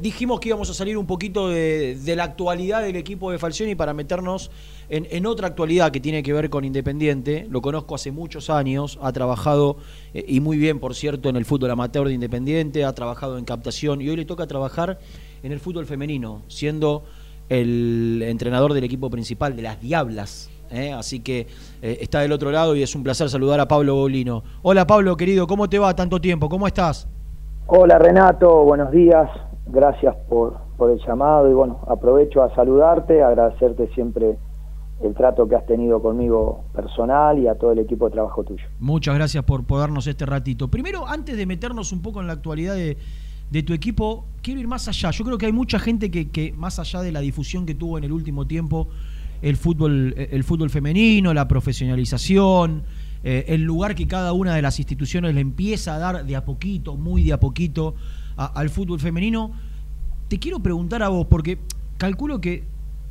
Dijimos que íbamos a salir un poquito de, la actualidad del equipo de Falcioni para meternos en, en otra actualidad que tiene que ver con Independiente. Lo conozco hace muchos años, ha trabajado, eh, y muy bien por cierto, en el fútbol amateur de Independiente, ha trabajado en captación y hoy le toca trabajar en el fútbol femenino, siendo el entrenador del equipo principal de las Diablas. ¿eh? Así que eh, está del otro lado y es un placer saludar a Pablo Bolino. Hola Pablo, querido, ¿cómo te va tanto tiempo? ¿Cómo estás? Hola Renato, buenos días gracias por, por el llamado y bueno, aprovecho a saludarte, agradecerte siempre el trato que has tenido conmigo personal y a todo el equipo de trabajo tuyo. Muchas gracias por, darnos este ratito. Primero, antes de meternos un poco en la actualidad de, de tu equipo, quiero ir más allá. Yo creo que hay mucha gente que, que, más allá de la difusión que tuvo en el último tiempo el fútbol, el fútbol femenino, la profesionalización, eh, el lugar que cada una de las instituciones le empieza a dar de a poquito, muy de a poquito, al fútbol femenino. Te quiero preguntar a vos, porque calculo que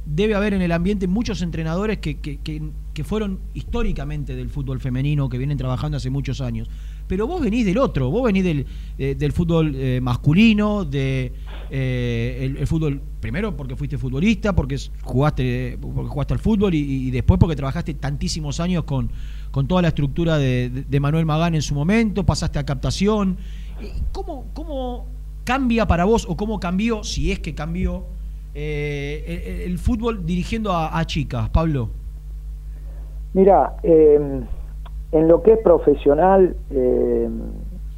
debe haber en el ambiente muchos entrenadores que, que, que, fueron históricamente del fútbol femenino, que vienen trabajando hace muchos años. Pero vos venís del otro, vos venís del, eh, del fútbol eh, masculino, de eh, fútbol, primero porque fuiste futbolista, porque jugaste, porque jugaste al fútbol y, después porque trabajaste tantísimos años con, con toda la estructura de, de, de Manuel Magán en su momento, pasaste a captación. ¿Cómo, ¿Cómo cambia para vos o cómo cambió, si es que cambió, eh, el, el, fútbol dirigiendo a, chicas, Pablo? Mira, eh, en lo que es profesional, eh,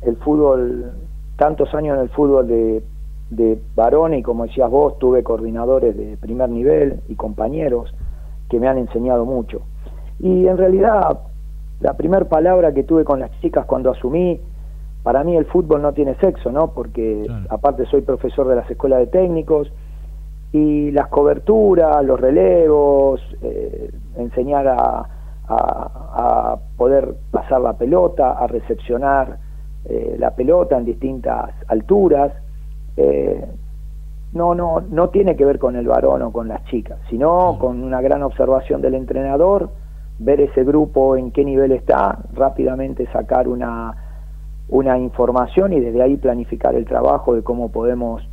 el fútbol, tantos años en el fútbol de, de varones y como decías vos, tuve coordinadores de primer nivel y compañeros que me han enseñado mucho. Y en realidad, la primera palabra que tuve con las chicas cuando asumí, para mí el fútbol no tiene sexo, ¿no? Porque claro. aparte soy profesor de las escuelas de técnicos, y las coberturas, los relevos, eh, enseñar a, a, a, poder pasar la pelota, a recepcionar eh, la pelota en distintas alturas, eh, no, no, no tiene que ver con el varón o con las chicas, sino con una gran observación del entrenador, ver ese grupo en qué nivel está, rápidamente sacar una, una información y desde ahí planificar el trabajo de cómo podemos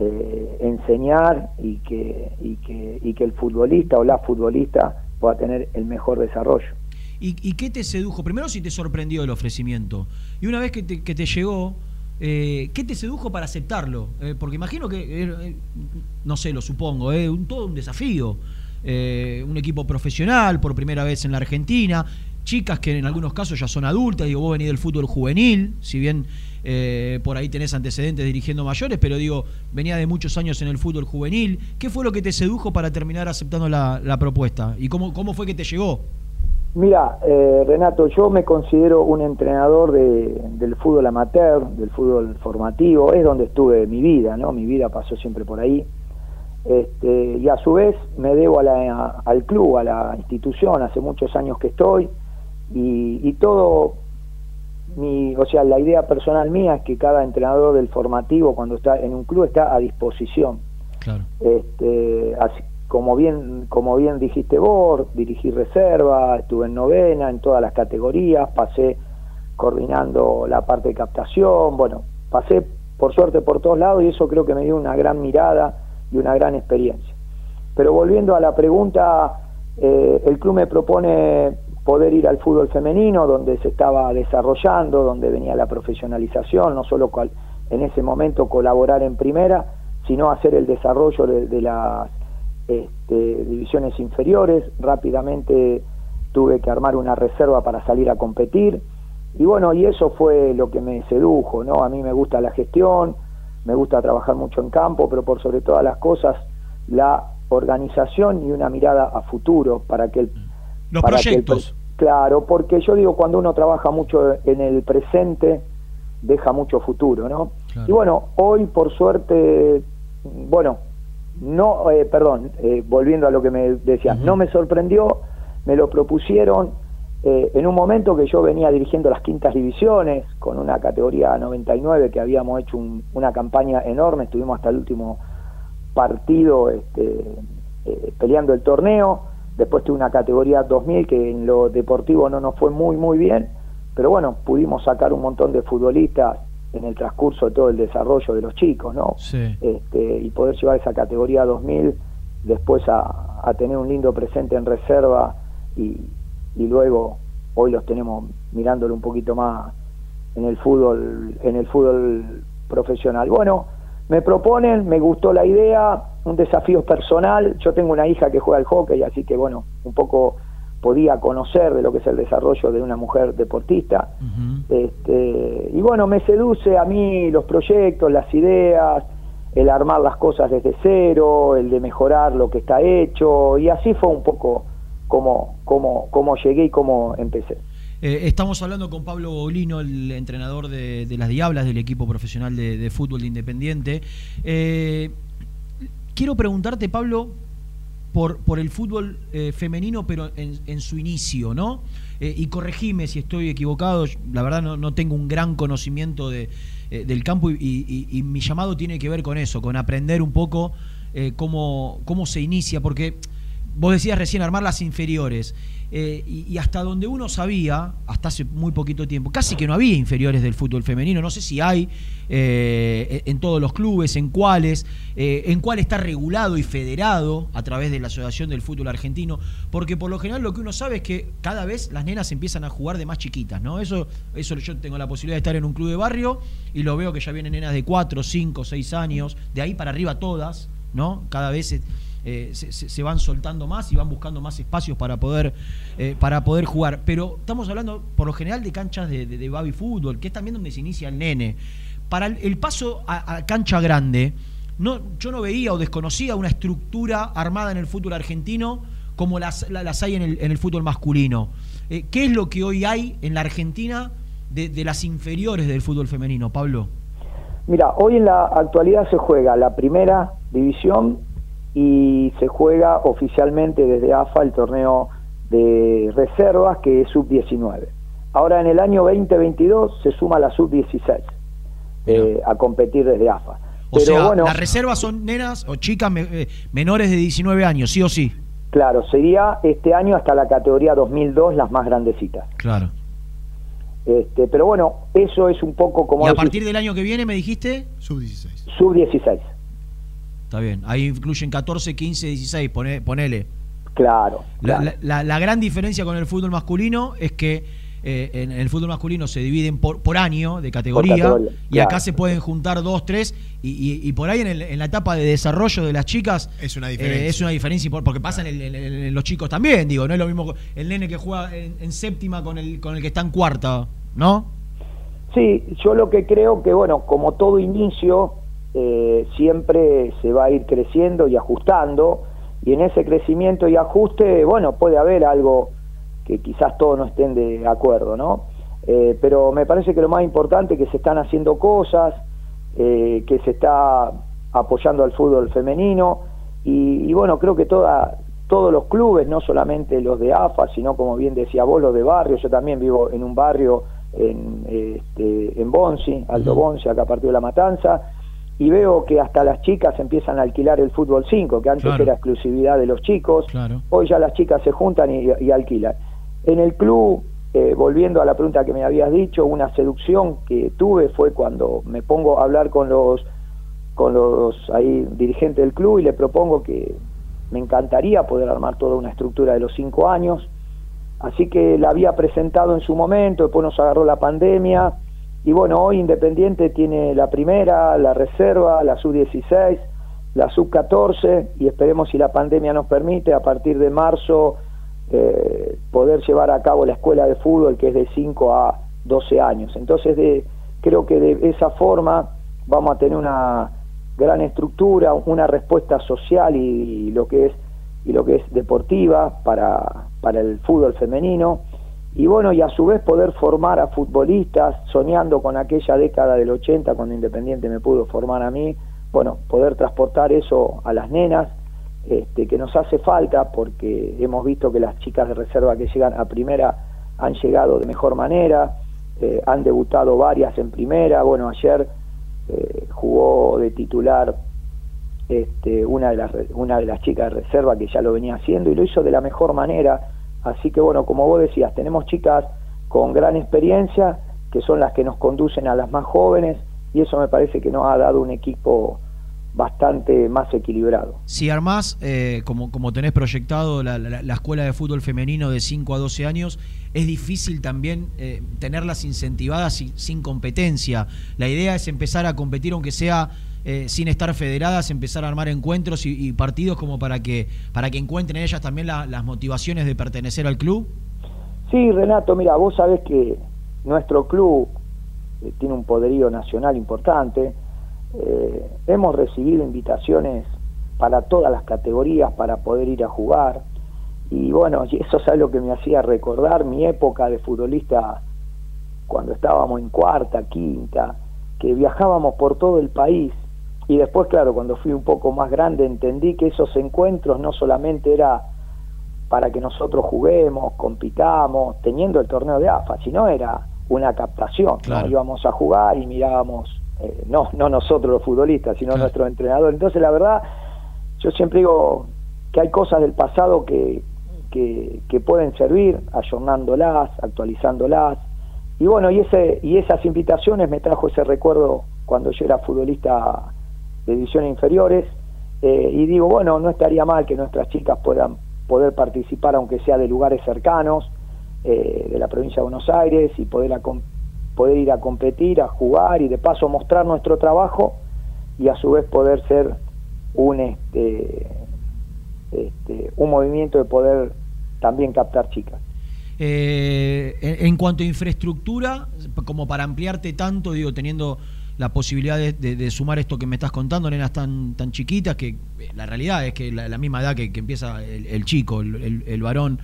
eh, enseñar y que, y, que, y que el futbolista o la futbolista pueda tener el mejor desarrollo. ¿Y, ¿Y, qué te sedujo? Primero, si te sorprendió el ofrecimiento. Y una vez que te, que te llegó, eh, ¿qué te sedujo para aceptarlo? Eh, porque imagino que, no sé, lo supongo, un, todo un desafío. Un equipo profesional por primera vez en la Argentina, chicas que en algunos casos ya son adultas, digo, vos venís del fútbol juvenil, si bien eh, por ahí tenés antecedentes dirigiendo mayores, pero digo, venía de muchos años en el fútbol juvenil. ¿Qué fue lo que te sedujo para terminar aceptando la, propuesta? ¿Y cómo, cómo fue que te llegó? Mira, eh, Renato, yo me considero un entrenador de, del fútbol amateur, del fútbol formativo, es donde estuve mi vida, ¿no? Mi vida pasó siempre por ahí. Este, y a su vez me debo a la, al club, a la institución, hace muchos años que estoy, y, y todo mi, o sea, la idea personal mía es que cada entrenador del formativo cuando está en un club está a disposición. Claro. Este, así, como bien, como bien dijiste vos, dirigí reserva, estuve en novena, en todas las categorías, pasé coordinando la parte de captación, bueno, pasé por suerte por todos lados y eso creo que me dio una gran mirada y una gran experiencia. Pero volviendo a la pregunta, eh, el club me propone poder ir al fútbol femenino, donde se estaba desarrollando, donde venía la profesionalización, no solo en ese momento colaborar en primera, sino hacer el desarrollo de, de las este, divisiones inferiores. Rápidamente tuve que armar una reserva para salir a competir. Y bueno, y eso fue lo que me sedujo, ¿no? A mí me gusta la gestión, me gusta trabajar mucho en campo, pero por sobre todas las cosas, la organización y una mirada a futuro para que el los para proyectos. Que claro, porque yo digo, cuando uno trabaja mucho en el presente, deja mucho futuro, ¿no? Claro. Y bueno, hoy por suerte, bueno, no, eh, perdón, eh, volviendo a lo que me decías, uh -huh. no me sorprendió, me lo propusieron eh, en un momento que yo venía dirigiendo las quintas divisiones, con una categoría 99 que habíamos hecho un, una campaña enorme, estuvimos hasta el último partido este, eh, peleando el torneo, Después tuve una categoría 2000 que en lo deportivo no nos fue muy, muy bien, pero bueno, pudimos sacar un montón de futbolistas en el transcurso de todo el desarrollo de los chicos, ¿no? Este, y poder llevar esa categoría 2000 después a, a tener un lindo presente en reserva y, y luego hoy los tenemos mirándolo un poquito más en el fútbol en el fútbol profesional. Bueno, me proponen, me gustó la idea, un desafío personal. Yo tengo una hija que juega al hockey, así que bueno, un poco podía conocer de lo que es el desarrollo de una mujer deportista. este, y bueno, me seduce a mí los proyectos, las ideas, el armar las cosas desde cero, el de mejorar lo que está hecho, y así fue un poco como, como, como llegué y cómo empecé. Eh, estamos hablando con Pablo Bolino, el entrenador de, las Diablas del equipo profesional de, fútbol de Independiente. Eh, quiero preguntarte, Pablo, por, por el fútbol eh, femenino, pero en, su inicio, ¿no? y corregime si estoy equivocado, la verdad no, tengo un gran conocimiento de, del campo y, mi llamado tiene que ver con eso, con aprender un poco cómo, cómo se inicia, porque vos decías recién armar las inferiores. Eh, y, hasta donde uno sabía, hasta hace muy poquito tiempo, casi que no había inferiores del fútbol femenino, no sé si hay eh, en todos los clubes, en cuáles, eh, en cuál está regulado y federado a través de la Asociación del Fútbol Argentino, porque por lo general lo que uno sabe es que cada vez las nenas empiezan a jugar de más chiquitas, ¿no? Eso, eso yo tengo la posibilidad de estar en un club de barrio y lo veo que ya vienen nenas de 4, 5, 6 años, de ahí para arriba todas, ¿no? Cada vez... Eh, se, van soltando más y van buscando más espacios para poder, eh, para poder jugar. Pero estamos hablando por lo general de canchas de, de, baby fútbol, que es también donde se inicia el nene. Para el, paso a, cancha grande, no, yo no veía o desconocía una estructura armada en el fútbol argentino como las, las hay en el, en el, fútbol masculino. Eh, ¿Qué es lo que hoy hay en la Argentina de, de las inferiores del fútbol femenino, Pablo? Mira, hoy en la actualidad se juega la primera división y se juega oficialmente desde AFA el torneo de reservas que es sub-19. Ahora en el año 2022 se suma la sub-16 eh, a competir desde AFA. O sea, bueno, las reservas son nenas o chicas eh, menores de 19 años, sí o sí. Claro, sería este año hasta la categoría 2002 las más grandecitas. Claro. Este, pero bueno, eso es un poco como... ¿Y a partir del año que viene me dijiste? Sub-16. Sub-16. Está bien. Ahí incluyen 14, 15, 16, ponele. Claro. La, gran diferencia con el fútbol masculino es que eh, en el fútbol masculino se dividen por, por año de categoría, y acá se pueden juntar dos, tres y, por ahí en, la etapa de desarrollo de las chicas es una diferencia, eh, es una diferencia porque pasa en, los chicos también, digo, no es lo mismo el nene que juega en, séptima con el, con el que está en cuarta, ¿no? Sí, yo lo que creo que, bueno, como todo inicio, eh, siempre se va a ir creciendo y ajustando, y en ese crecimiento y ajuste, bueno, puede haber algo que quizás todos no estén de acuerdo, ¿no? Eh, pero me parece que lo más importante es que se están haciendo cosas, eh, que se está apoyando al fútbol femenino, y, bueno, creo que toda, todos los clubes, no solamente los de AFA, sino como bien decía vos, los de barrio, yo también vivo en un barrio en, este, en Bonsi, Alto Bonsi, acá a partir de La Matanza, y veo que hasta las chicas empiezan a alquilar el fútbol 5, que antes era exclusividad de los chicos, hoy ya las chicas se juntan y, alquilan. En el club, eh, volviendo a la pregunta que me habías dicho, una seducción que tuve fue cuando me pongo a hablar con los con los ahí dirigentes del club y le propongo que me encantaría poder armar toda una estructura de los cinco años, así que la había presentado en su momento, después nos agarró la pandemia, y bueno, hoy Independiente tiene la primera, la reserva, la sub-16, la sub-14 y esperemos si la pandemia nos permite a partir de marzo eh, poder llevar a cabo la escuela de fútbol que es de 5 a 12 años. Entonces de, creo que de esa forma vamos a tener una gran estructura, una respuesta social y, lo que es y lo que es deportiva para, para el fútbol femenino y bueno, y a su vez poder formar a futbolistas, soñando con aquella década del 80 cuando Independiente me pudo formar a mí, bueno, poder transportar eso a las nenas, este, que nos hace falta porque hemos visto que las chicas de reserva que llegan a primera han llegado de mejor manera, eh, han debutado varias en primera, bueno, ayer eh, jugó de titular este, una, de las, una de las chicas de reserva que ya lo venía haciendo y lo hizo de la mejor manera, Así que bueno, como vos decías, tenemos chicas con gran experiencia que son las que nos conducen a las más jóvenes, y eso me parece que nos ha dado un equipo bastante más equilibrado. Si armás, eh, como, como tenés proyectado la, escuela de fútbol femenino de 5 a 12 años, es difícil también eh, tenerlas incentivadas sin competencia. La idea es empezar a competir, aunque sea eh, sin estar federadas, empezar a armar encuentros y, partidos como para que, para que encuentren ellas también las motivaciones de pertenecer al club. Sí, Renato, mira, vos sabés que nuestro club tiene un poderío nacional importante eh, hemos recibido invitaciones para todas las categorías para poder ir a jugar. Y bueno, eso es algo que me hacía recordar mi época de futbolista cuando estábamos en cuarta, quinta, que viajábamos por todo el país. Y después, claro, cuando fui un poco más grande entendí que esos encuentros no solamente era para que nosotros juguemos, compitamos, teniendo el torneo de AFA, sino era una captación. Íbamos a jugar y mirábamos eh, no, no nosotros los futbolistas, sino nuestro entrenador. Entonces, la verdad, yo siempre digo que hay cosas del pasado que, que, pueden servir, ayornándolas, actualizándolas. Y bueno, y, ese, y esas invitaciones me trajo ese recuerdo cuando yo era futbolista de divisiones inferiores. Eh, y digo, bueno, no estaría mal que nuestras chicas puedan poder participar, aunque sea de lugares cercanos, eh, de la provincia de Buenos Aires, y poder acompañar poder ir a competir, a jugar y de paso mostrar nuestro trabajo y a su vez poder ser un este, este un movimiento de poder también captar chicas. Eh, en cuanto a infraestructura, como para ampliarte tanto, digo, teniendo la posibilidad de, sumar esto que me estás contando, nenas tan, tan chiquitas, que la realidad es que la, misma edad que, empieza el, chico, el, varón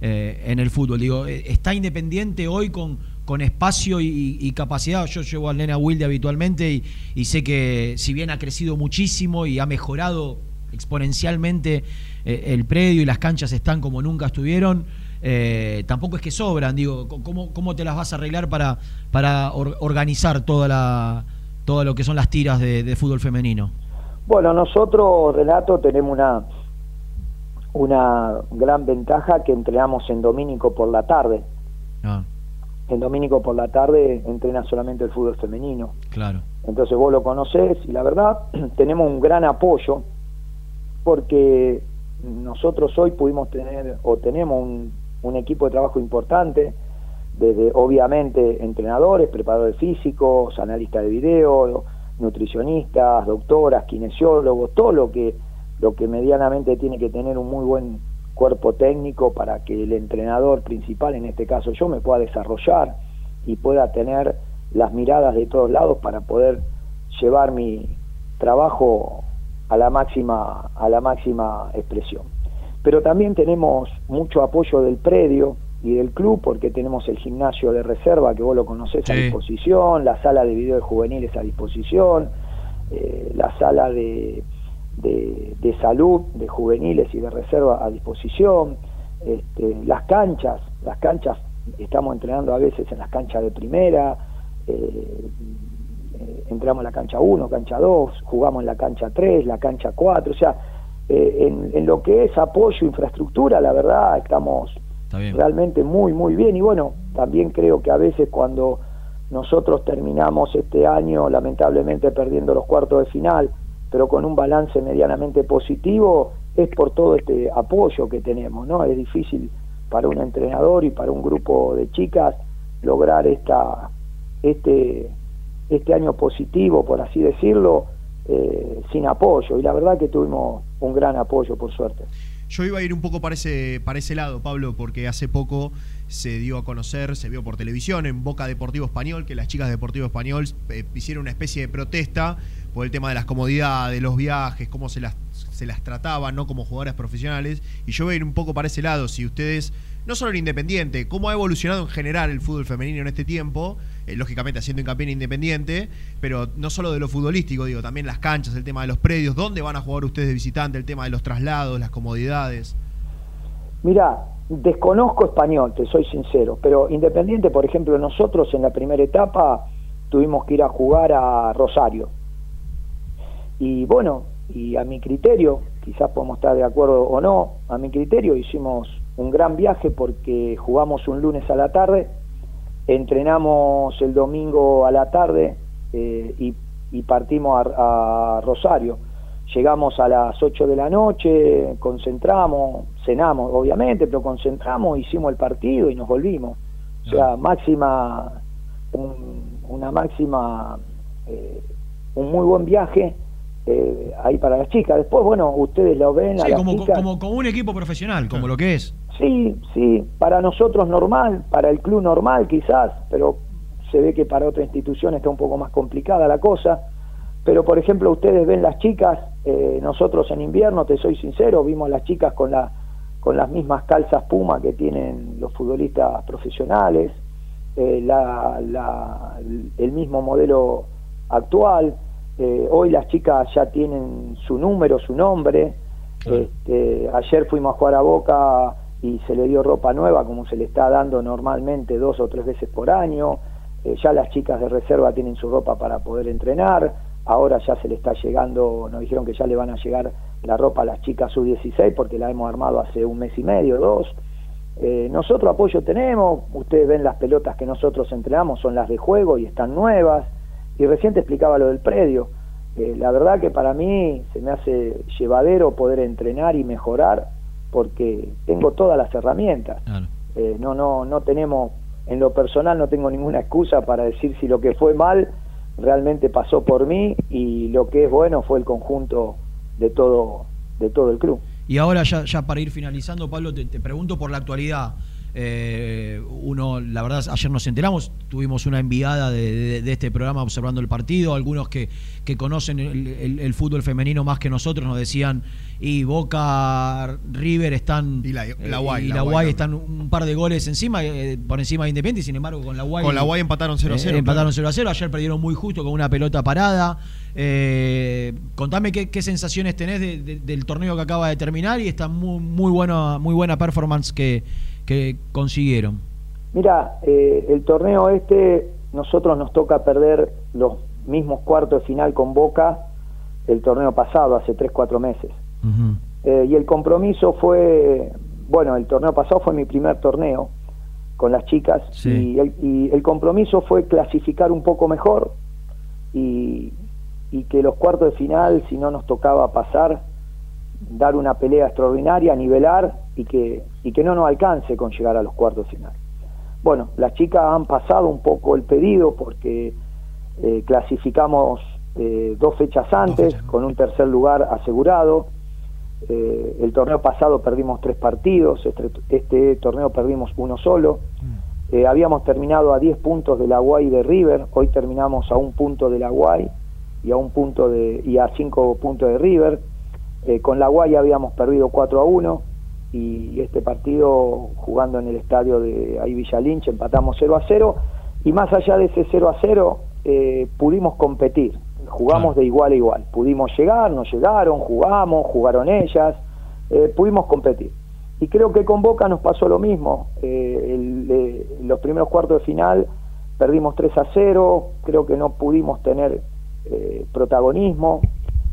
eh, en el fútbol, digo, eh, ¿está independiente hoy con, con espacio y, capacidad. Yo llevo al nena Wilde habitualmente y, sé que si bien ha crecido muchísimo y ha mejorado exponencialmente eh, el predio y las canchas están como nunca estuvieron, eh, tampoco es que sobran. Digo, ¿cómo, ¿cómo, te las vas a arreglar para, para organizar toda la, todo lo que son las tiras de, fútbol femenino? Bueno, nosotros, Renato, tenemos una, una gran ventaja que entrenamos en Domínico por la tarde. Ah en Domínico por la tarde entrena solamente el fútbol femenino. Claro. Entonces vos lo conocés y la verdad tenemos un gran apoyo porque nosotros hoy pudimos tener o tenemos un, un equipo de trabajo importante, desde obviamente entrenadores, preparadores físicos, analistas de video, nutricionistas, doctoras, kinesiólogos, todo lo que lo que medianamente tiene que tener un muy buen cuerpo técnico para que el entrenador principal, en este caso yo, me pueda desarrollar y pueda tener las miradas de todos lados para poder llevar mi trabajo a la máxima a la máxima expresión. Pero también tenemos mucho apoyo del predio y del club porque tenemos el gimnasio de reserva que vos lo conocés a disposición, la sala de video de juveniles a disposición, eh, la sala de de, salud, de juveniles y de reserva a disposición, este, las canchas, las canchas, estamos entrenando a veces en las canchas de primera, eh, eh, entramos en la cancha 1, cancha 2, jugamos en la cancha 3, la cancha 4, o sea, eh, en, en, lo que es apoyo, infraestructura, la verdad, estamos realmente muy, muy bien y bueno, también creo que a veces cuando nosotros terminamos este año lamentablemente perdiendo los cuartos de final, pero con un balance medianamente positivo, es por todo este apoyo que tenemos, ¿no? Es difícil para un entrenador y para un grupo de chicas lograr esta, este, este año positivo, por así decirlo, eh, sin apoyo. Y la verdad que tuvimos un gran apoyo, por suerte. Yo iba a ir un poco para ese, para ese lado, Pablo, porque hace poco se dio a conocer, se vio por televisión en Boca Deportivo Español, que las chicas de Deportivo Español eh, hicieron una especie de protesta por el tema de las comodidades, los viajes, cómo se las, se las trataban, ¿no? Como jugadoras profesionales. Y yo voy a ir un poco para ese lado, si ustedes, no solo en Independiente, cómo ha evolucionado en general el fútbol femenino en este tiempo, eh, lógicamente haciendo hincapié en Independiente, pero no solo de lo futbolístico, digo, también las canchas, el tema de los predios, dónde van a jugar ustedes de visitante, el tema de los traslados, las comodidades. Mira, desconozco español, te soy sincero, pero Independiente, por ejemplo, nosotros en la primera etapa tuvimos que ir a jugar a Rosario. Y bueno, y a mi criterio, quizás podemos estar de acuerdo o no, a mi criterio hicimos un gran viaje porque jugamos un lunes a la tarde, entrenamos el domingo a la tarde eh, y, partimos a, Rosario. Llegamos a las 8 de la noche, concentramos, cenamos obviamente, pero concentramos, hicimos el partido y nos volvimos. O sea, máxima, una máxima, eh, un muy buen viaje eh, ahí para las chicas. Después, bueno, ustedes lo ven. a como, como, como, un equipo profesional, como lo que es. Sí, sí, para nosotros normal, para el club normal quizás, pero se ve que para otra institución está un poco más complicada la cosa. Pero, por ejemplo, ustedes ven las chicas, eh, nosotros en invierno, te soy sincero, vimos las chicas con, la, con las mismas calzas puma que tienen los futbolistas profesionales, eh, la, la, el mismo modelo actual. Eh, hoy las chicas ya tienen su número, su nombre. Este, ayer fuimos a jugar a Boca y se le dio ropa nueva como se le está dando normalmente dos o tres veces por año. Eh, ya las chicas de reserva tienen su ropa para poder entrenar. Ahora ya se le está llegando, nos dijeron que ya le van a llegar la ropa a las chicas sub-16 porque la hemos armado hace un mes y medio, dos. Eh, nosotros apoyo tenemos, ustedes ven las pelotas que nosotros entrenamos, son las de juego y están nuevas. Y recién te explicaba lo del predio. Eh, la verdad que para mí se me hace llevadero poder entrenar y mejorar porque tengo todas las herramientas. Eh, no, no, no tenemos, en lo personal no tengo ninguna excusa para decir si lo que fue mal realmente pasó por mí y lo que es bueno fue el conjunto de todo, de todo el club. Y ahora ya, ya para ir finalizando, Pablo, te, te pregunto por la actualidad. Eh, uno, la verdad, ayer nos enteramos, tuvimos una enviada de, este programa observando el partido, algunos que, que conocen el, fútbol femenino más que nosotros nos decían, y Boca, River están... Y la, la Guay. están un par de goles encima, eh, por encima de Independiente, y sin embargo con la Guay... Con la Guay empataron 0 a 0. Eh, empataron 0 a 0, ayer perdieron muy justo con una pelota parada. contame qué, sensaciones tenés del torneo que acaba de terminar y esta muy, muy, buena, muy buena performance que que consiguieron? Mira, eh, el torneo este, nosotros nos toca perder los mismos cuartos de final con Boca el torneo pasado, hace 3, 4 meses. Eh, y el compromiso fue, bueno, el torneo pasado fue mi primer torneo con las chicas y, el, compromiso fue clasificar un poco mejor y, y que los cuartos de final, si no nos tocaba pasar, dar una pelea extraordinaria, nivelar y que, y que no nos alcance con llegar a los cuartos final. Bueno, las chicas han pasado un poco el pedido porque eh, clasificamos eh, dos fechas antes con un tercer lugar asegurado. Eh, el torneo pasado perdimos tres partidos, este, este torneo perdimos uno solo. Mm. habíamos terminado a 10 puntos de la Guay de River, hoy terminamos a un punto de la Guay y a un punto de y a cinco puntos de River eh, con la Guaya habíamos perdido 4 a 1 y este partido jugando en el estadio de ahí Villa empatamos 0 a 0 y más allá de ese 0 a 0 eh, pudimos competir, jugamos de igual a igual, pudimos llegar, nos llegaron, jugamos, jugaron ellas, eh, pudimos competir. Y creo que con Boca nos pasó lo mismo, los primeros cuartos de final perdimos 3 a 0, creo que no pudimos tener protagonismo,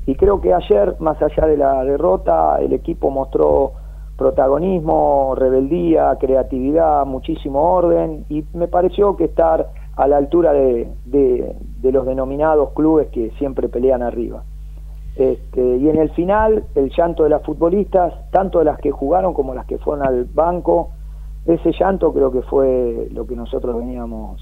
y creo que ayer, más allá de la derrota, el equipo mostró protagonismo, rebeldía, creatividad, muchísimo orden y me pareció que estar a la altura de, de, los denominados clubes que siempre pelean arriba. Este, y en el final, el llanto de las futbolistas, tanto de las que jugaron como las que fueron al banco, ese llanto creo que fue lo que nosotros veníamos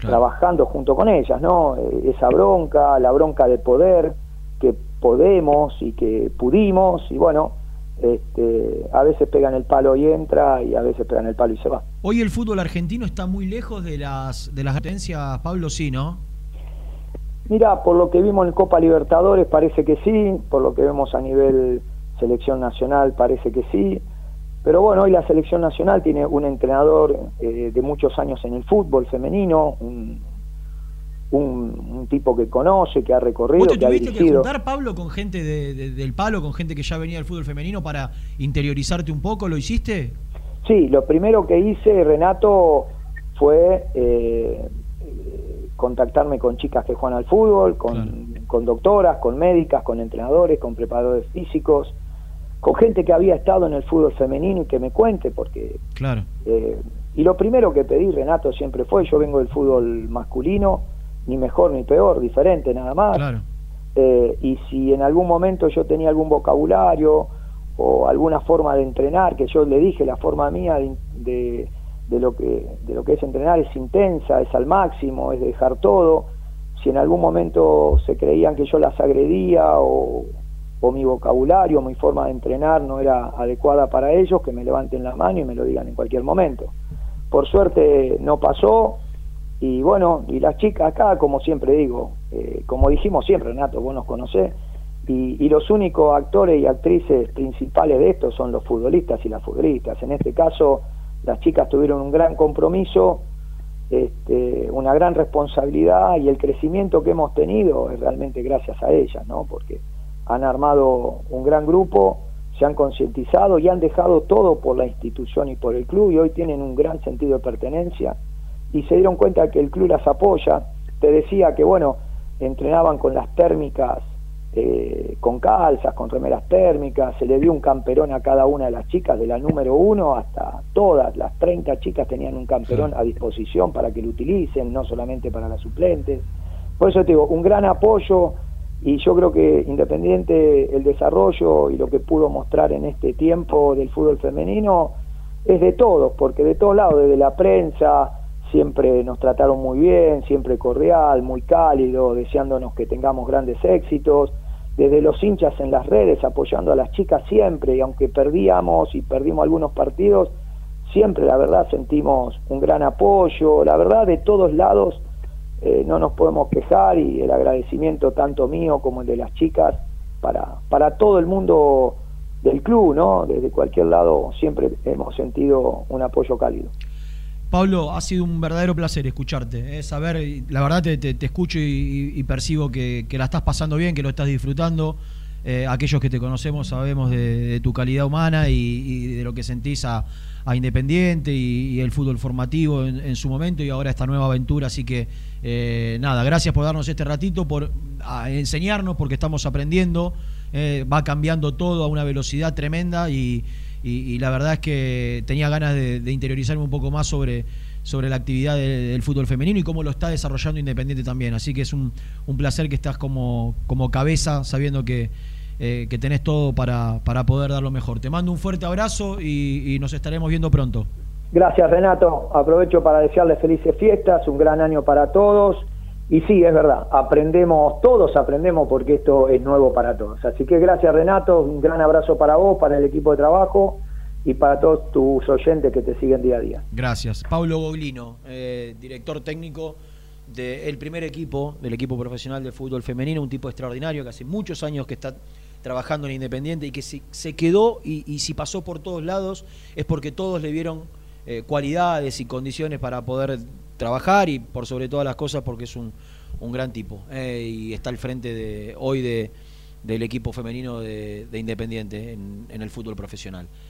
trabajando junto con ellas, ¿no? Eh, esa bronca, la bronca de poder, que podemos y que pudimos y bueno, este, a veces pegan el palo y entra y a veces pegan el palo y se va. Hoy el fútbol argentino está muy lejos de las de las atencias, Pablo, sí, ¿no? Mira, por lo que vimos en Copa Libertadores parece que sí, por lo que vemos a nivel selección nacional parece que sí, pero bueno, hoy la selección nacional tiene un entrenador eh, de muchos años en el fútbol femenino, un, un, tipo que conoce, que ha recorrido, ¿Vos te que tuviste que juntar, Pablo, con gente del palo, con gente que ya venía del fútbol femenino para interiorizarte un poco? ¿Lo hiciste? Sí, lo primero que hice, Renato, fue eh, contactarme con chicas que juegan al fútbol, con, con doctoras, con médicas, con entrenadores, con preparadores físicos, con gente que había estado en el fútbol femenino y que me cuente, porque... Claro. Eh, y lo primero que pedí, Renato, siempre fue, yo vengo del fútbol masculino, ni mejor ni peor, diferente nada más. Claro. Eh, y si en algún momento yo tenía algún vocabulario o alguna forma de entrenar, que yo le dije, la forma mía de, de, lo, que, de lo que es entrenar es intensa, es al máximo, es dejar todo, si en algún momento se creían que yo las agredía o, o mi vocabulario, mi forma de entrenar no era adecuada para ellos, que me levanten la mano y me lo digan en cualquier momento. Por suerte no pasó y bueno, y las chicas acá, como siempre digo, eh, como dijimos siempre, Renato, vos nos conocés, y, y, los únicos actores y actrices principales de esto son los futbolistas y las futbolistas. En este caso, las chicas tuvieron un gran compromiso, este, una gran responsabilidad y el crecimiento que hemos tenido es realmente gracias a ellas, ¿no? Porque han armado un gran grupo, se han concientizado y han dejado todo por la institución y por el club y hoy tienen un gran sentido de pertenencia y se dieron cuenta que el club las apoya. Te decía que, bueno, entrenaban con las térmicas, eh, con calzas, con remeras térmicas, se le dio un camperón a cada una de las chicas, de la número uno hasta todas, las 30 chicas tenían un camperón a disposición para que lo utilicen, no solamente para las suplentes. Por eso te digo, un gran apoyo y yo creo que independiente el desarrollo y lo que pudo mostrar en este tiempo del fútbol femenino es de todos, porque de todos lados, desde la prensa, siempre nos trataron muy bien, siempre cordial, muy cálido, deseándonos que tengamos grandes éxitos, desde los hinchas en las redes apoyando a las chicas siempre, y aunque perdíamos y perdimos algunos partidos, siempre la verdad sentimos un gran apoyo, la verdad de todos lados eh, no nos podemos quejar y el agradecimiento tanto mío como el de las chicas para, para todo el mundo del club, ¿no? Desde cualquier lado siempre hemos sentido un apoyo cálido. Pablo, ha sido un verdadero placer escucharte, ¿eh? saber, la verdad te, te, escucho y, percibo que, la estás pasando bien, que lo estás disfrutando. Eh, aquellos que te conocemos sabemos de, tu calidad humana y, de lo que sentís a, Independiente y, el fútbol formativo en, su momento y ahora esta nueva aventura. Así que eh, nada, gracias por darnos este ratito, por enseñarnos, porque estamos aprendiendo. Va cambiando todo a una velocidad tremenda y, la verdad es que tenía ganas de, interiorizarme un poco más sobre, sobre la actividad del fútbol femenino y cómo lo está desarrollando Independiente también. Así que es un, un placer que estás como, como cabeza, sabiendo que eh, que tenés todo para, para poder dar lo mejor. Te mando un fuerte abrazo y, nos estaremos viendo pronto. Gracias Renato, aprovecho para desearles felices fiestas, un gran año para todos. Y sí, es verdad, aprendemos, todos aprendemos porque esto es nuevo para todos. Así que gracias Renato, un gran abrazo para vos, para el equipo de trabajo y para todos tus oyentes que te siguen día a día. Gracias. Pablo Goglino, eh, director técnico del primer equipo, del equipo profesional de fútbol femenino, un tipo extraordinario que hace muchos años que está trabajando en Independiente y que se, se quedó y, si pasó por todos lados es porque todos le vieron eh, cualidades y condiciones para poder trabajar y por sobre todas las cosas porque es un, un gran tipo eh, y está al frente de hoy de, del equipo femenino de, Independiente en el fútbol profesional.